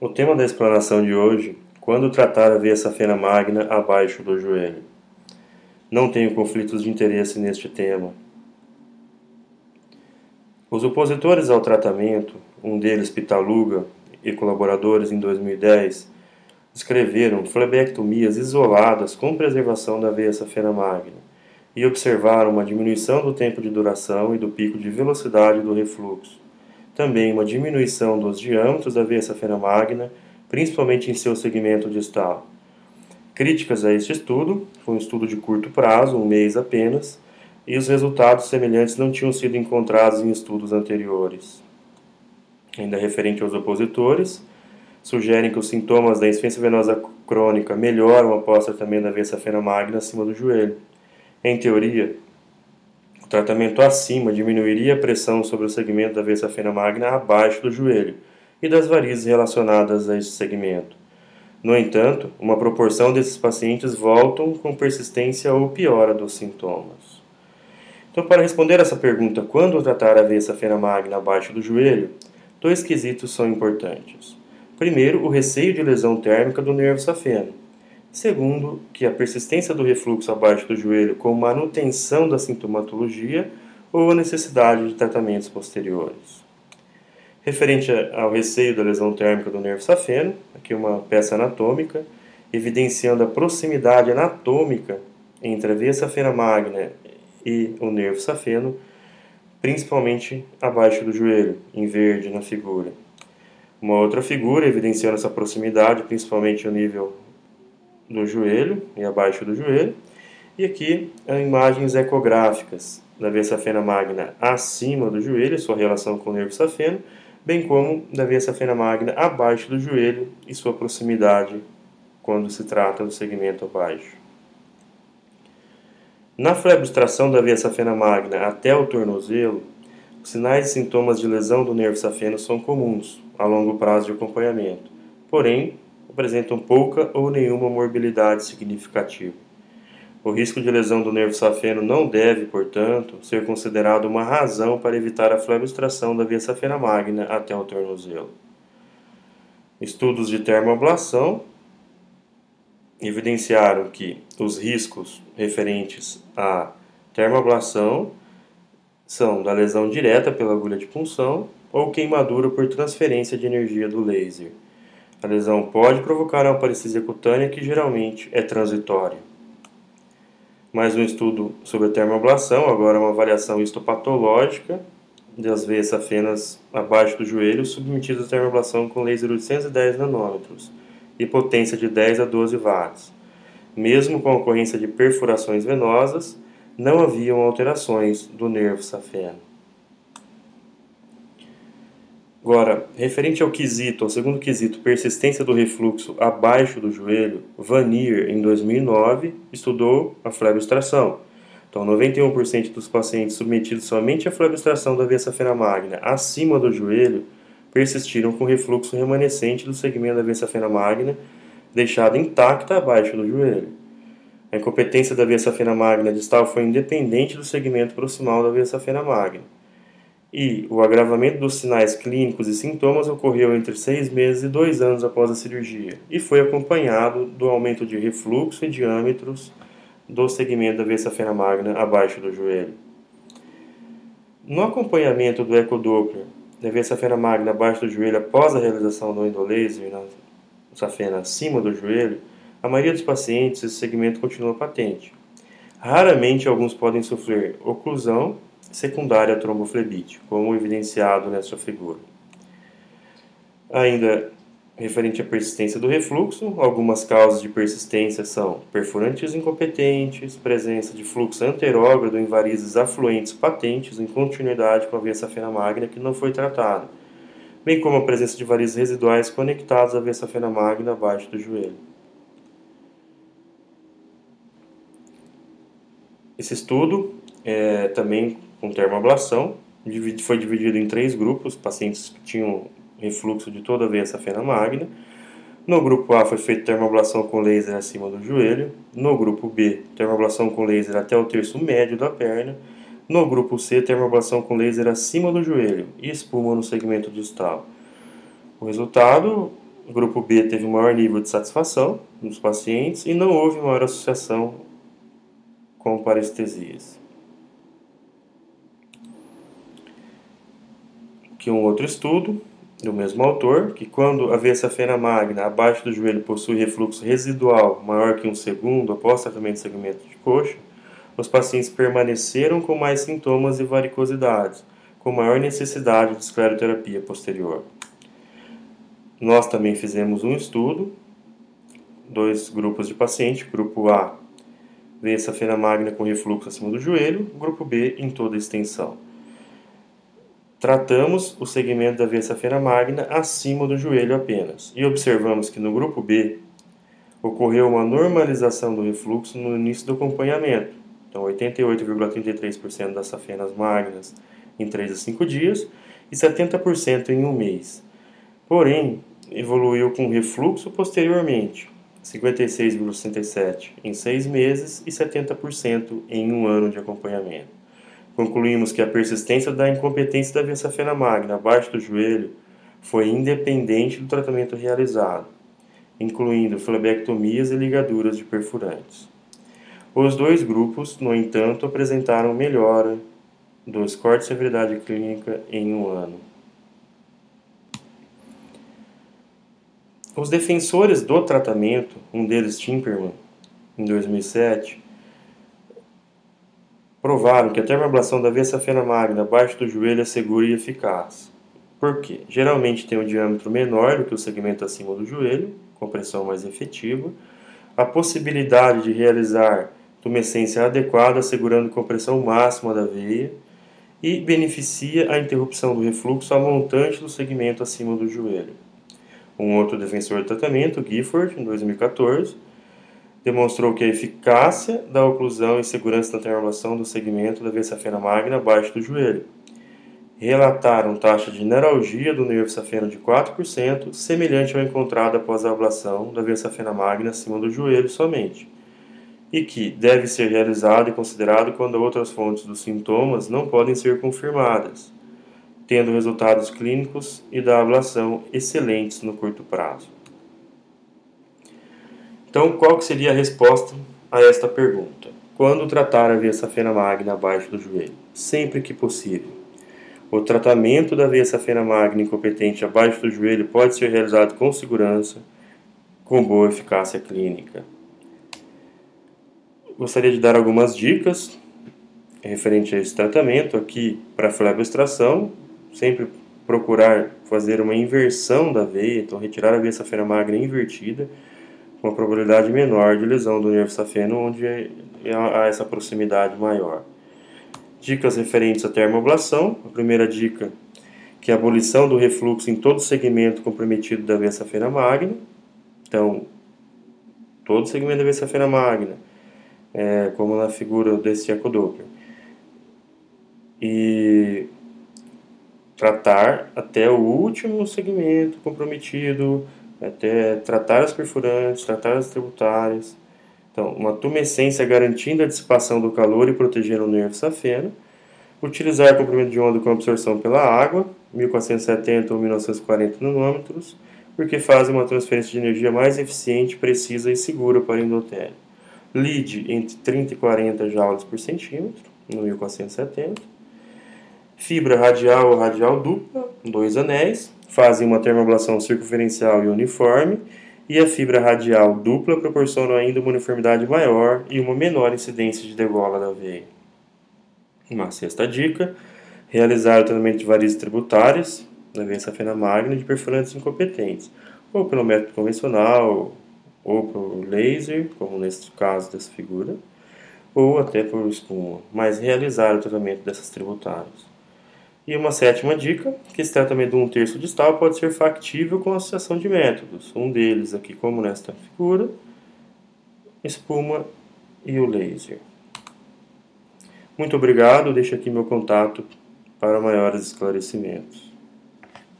O tema da explanação de hoje, quando tratar a veia safena magna abaixo do joelho. Não tenho conflitos de interesse neste tema. Os opositores ao tratamento, um deles Pitaluga e colaboradores em 2010, descreveram flebectomias isoladas com preservação da veia safena magna e observaram uma diminuição do tempo de duração e do pico de velocidade do refluxo também uma diminuição dos diâmetros da veia safena magna, principalmente em seu segmento distal. Críticas a este estudo, foi um estudo de curto prazo, um mês apenas, e os resultados semelhantes não tinham sido encontrados em estudos anteriores. Ainda referente aos opositores, sugerem que os sintomas da insuficiência venosa crônica melhoram após tratamento da veia safena magna acima do joelho. Em teoria, o tratamento acima diminuiria a pressão sobre o segmento da veia magna abaixo do joelho e das varizes relacionadas a este segmento. No entanto, uma proporção desses pacientes voltam com persistência ou piora dos sintomas. Então, para responder essa pergunta, quando tratar a veia magna abaixo do joelho, dois quesitos são importantes. Primeiro, o receio de lesão térmica do nervo safeno. Segundo, que a persistência do refluxo abaixo do joelho com manutenção da sintomatologia ou a necessidade de tratamentos posteriores. Referente ao receio da lesão térmica do nervo safeno, aqui uma peça anatômica, evidenciando a proximidade anatômica entre a veia safena magna e o nervo safeno, principalmente abaixo do joelho, em verde na figura. Uma outra figura evidenciando essa proximidade, principalmente no nível do joelho e abaixo do joelho. E aqui imagens ecográficas da veia safena magna acima do joelho, sua relação com o nervo safeno, bem como da veia safena magna abaixo do joelho e sua proximidade quando se trata do segmento abaixo. Na flebrostração da veia safena magna até o tornozelo, os sinais e sintomas de lesão do nervo safeno são comuns a longo prazo de acompanhamento. Porém, apresentam pouca ou nenhuma morbilidade significativa. O risco de lesão do nervo safeno não deve, portanto, ser considerado uma razão para evitar a flebrostração da via safena magna até o tornozelo. Estudos de termoablação evidenciaram que os riscos referentes à termoablação são da lesão direta pela agulha de punção ou queimadura por transferência de energia do laser. A lesão pode provocar uma parecia cutânea que geralmente é transitória. Mais um estudo sobre a termoablação, agora uma avaliação histopatológica das veias safenas abaixo do joelho submetidas à termoablação com laser 810 nanômetros e potência de 10 a 12 watts. Mesmo com a ocorrência de perfurações venosas, não haviam alterações do nervo safeno. Agora, referente ao quesito, ao segundo quesito, persistência do refluxo abaixo do joelho, Vanier, em 2009, estudou a flebrostração. Então, 91% dos pacientes submetidos somente à flebrostração da veia safena magna acima do joelho persistiram com refluxo remanescente do segmento da veia safena magna, deixada intacta abaixo do joelho. A incompetência da veia safena magna distal foi independente do segmento proximal da veia safena magna e o agravamento dos sinais clínicos e sintomas ocorreu entre seis meses e dois anos após a cirurgia e foi acompanhado do aumento de refluxo e diâmetros do segmento da veia safena magna abaixo do joelho. No acompanhamento do ecodoppler da veia safena magna abaixo do joelho após a realização do endolaser na safena acima do joelho, a maioria dos pacientes esse segmento continua patente. Raramente alguns podem sofrer oclusão secundária a tromboflebite, como evidenciado nessa figura. Ainda referente à persistência do refluxo, algumas causas de persistência são perfurantes incompetentes, presença de fluxo anterógrado em varizes afluentes patentes em continuidade com a via safena magna que não foi tratada, bem como a presença de varizes residuais conectadas à via safena magna abaixo do joelho. Esse estudo é, também com termoablação. Foi dividido em três grupos, pacientes que tinham refluxo de toda a veia safena magna. No grupo A foi feita termoablação com laser acima do joelho. No grupo B, termoablação com laser até o terço médio da perna. No grupo C, termoablação com laser acima do joelho e espuma no segmento distal. O resultado O grupo B teve um maior nível de satisfação nos pacientes e não houve maior associação com parestesias. Um outro estudo do mesmo autor, que quando a via magna abaixo do joelho possui refluxo residual maior que um segundo após tratamento de segmento de coxa, os pacientes permaneceram com mais sintomas e varicosidades, com maior necessidade de escleroterapia posterior. Nós também fizemos um estudo, dois grupos de pacientes, grupo A, veia magna com refluxo acima do joelho, grupo B em toda a extensão. Tratamos o segmento da veia safena magna acima do joelho apenas e observamos que no grupo B ocorreu uma normalização do refluxo no início do acompanhamento. Então, 88,33% das safenas magnas em 3 a 5 dias e 70% em um mês. Porém, evoluiu com refluxo posteriormente, 56,67% em 6 meses e 70% em um ano de acompanhamento. Concluímos que a persistência da incompetência da via magna abaixo do joelho foi independente do tratamento realizado, incluindo flebectomias e ligaduras de perfurantes. Os dois grupos, no entanto, apresentaram melhora do score de severidade clínica em um ano. Os defensores do tratamento, um deles Timperman, em 2007, provaram que a termoablação da veia safena magna abaixo do joelho é segura e eficaz. Por quê? Geralmente tem um diâmetro menor do que o segmento acima do joelho, compressão mais efetiva, a possibilidade de realizar tumescência adequada, assegurando compressão máxima da veia, e beneficia a interrupção do refluxo a montante do segmento acima do joelho. Um outro defensor do tratamento, Gifford, em 2014, demonstrou que a eficácia da oclusão e segurança na terminação do segmento da veia magna abaixo do joelho. Relataram taxa de neuralgia do nervo safeno de 4%, semelhante ao encontrado após a ablação da veia magna acima do joelho somente, e que deve ser realizado e considerado quando outras fontes dos sintomas não podem ser confirmadas, tendo resultados clínicos e da ablação excelentes no curto prazo. Então, qual seria a resposta a esta pergunta? Quando tratar a veia safena magna abaixo do joelho? Sempre que possível. O tratamento da veia safena magna incompetente abaixo do joelho pode ser realizado com segurança, com boa eficácia clínica. Gostaria de dar algumas dicas referente a esse tratamento aqui para fleboextração, sempre procurar fazer uma inversão da veia, então retirar a veia safena magna invertida uma probabilidade menor de lesão do nervo safeno, onde há essa proximidade maior. Dicas referentes à termoablação. A primeira dica que é a abolição do refluxo em todo segmento comprometido da veia safena magna. Então, todo segmento da veia safena magna, é, como na figura desse ecodoppler. E tratar até o último segmento comprometido, até tratar as perfurantes, tratar as tributárias. Então, uma tumescência garantindo a dissipação do calor e protegendo o nervo safeno. Utilizar comprimento de onda com absorção pela água, 1470 ou 1940 nanômetros, porque fazem uma transferência de energia mais eficiente, precisa e segura para o endotélio. LID entre 30 e 40 joules por centímetro, no 1470. Fibra radial ou radial dupla, dois anéis, fazem uma termoablação circunferencial e uniforme, e a fibra radial dupla proporciona ainda uma uniformidade maior e uma menor incidência de degola da veia. Uma sexta dica: realizar o tratamento de varizes tributárias da veia safena magna de perfurantes incompetentes, ou pelo método convencional, ou por laser, como nesse caso dessa figura, ou até por espuma, mas realizar o tratamento dessas tributárias. E uma sétima dica, que esse tratamento de um terço distal pode ser factível com associação de métodos. Um deles aqui, como nesta figura, espuma e o laser. Muito obrigado, deixo aqui meu contato para maiores esclarecimentos.